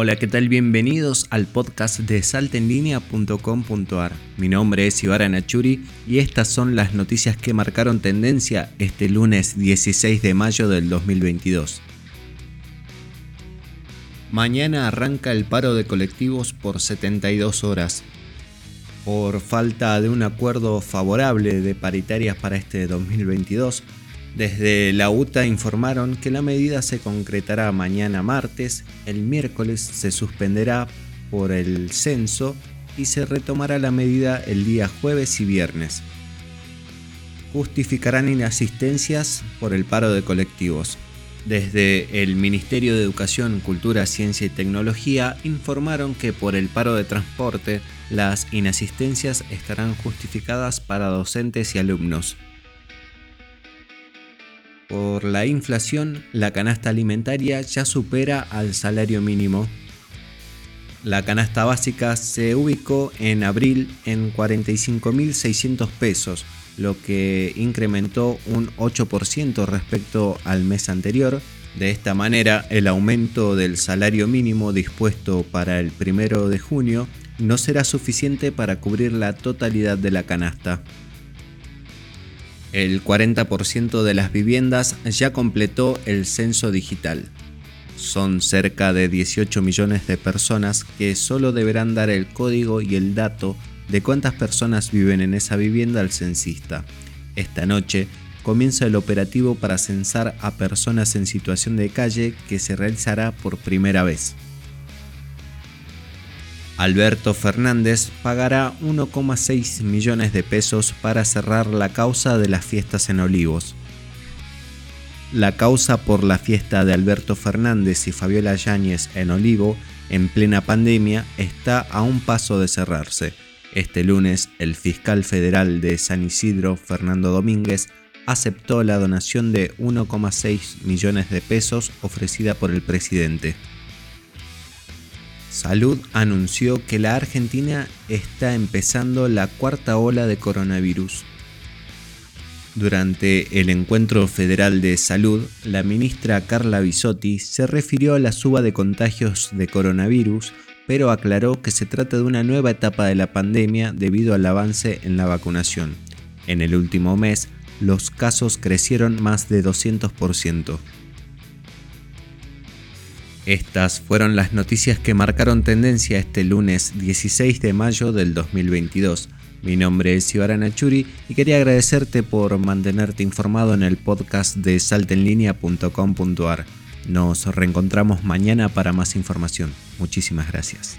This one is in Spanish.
Hola, ¿qué tal? Bienvenidos al podcast de saltenlinea.com.ar. Mi nombre es Ibarra Nachuri y estas son las noticias que marcaron tendencia este lunes 16 de mayo del 2022. Mañana arranca el paro de colectivos por 72 horas. Por falta de un acuerdo favorable de paritarias para este 2022, desde la UTA informaron que la medida se concretará mañana martes, el miércoles se suspenderá por el censo y se retomará la medida el día jueves y viernes. Justificarán inasistencias por el paro de colectivos. Desde el Ministerio de Educación, Cultura, Ciencia y Tecnología informaron que por el paro de transporte las inasistencias estarán justificadas para docentes y alumnos. Por la inflación, la canasta alimentaria ya supera al salario mínimo. La canasta básica se ubicó en abril en 45.600 pesos, lo que incrementó un 8% respecto al mes anterior. De esta manera, el aumento del salario mínimo dispuesto para el primero de junio no será suficiente para cubrir la totalidad de la canasta. El 40% de las viviendas ya completó el censo digital. Son cerca de 18 millones de personas que solo deberán dar el código y el dato de cuántas personas viven en esa vivienda al censista. Esta noche comienza el operativo para censar a personas en situación de calle que se realizará por primera vez. Alberto Fernández pagará 1,6 millones de pesos para cerrar la causa de las fiestas en Olivos. La causa por la fiesta de Alberto Fernández y Fabiola Yáñez en Olivo en plena pandemia está a un paso de cerrarse. Este lunes, el fiscal federal de San Isidro, Fernando Domínguez, aceptó la donación de 1,6 millones de pesos ofrecida por el presidente. Salud anunció que la Argentina está empezando la cuarta ola de coronavirus. Durante el encuentro federal de salud, la ministra Carla Bisotti se refirió a la suba de contagios de coronavirus, pero aclaró que se trata de una nueva etapa de la pandemia debido al avance en la vacunación. En el último mes, los casos crecieron más de 200%. Estas fueron las noticias que marcaron tendencia este lunes 16 de mayo del 2022. Mi nombre es Ibarra Nachuri y quería agradecerte por mantenerte informado en el podcast de saltenlinea.com.ar. Nos reencontramos mañana para más información. Muchísimas gracias.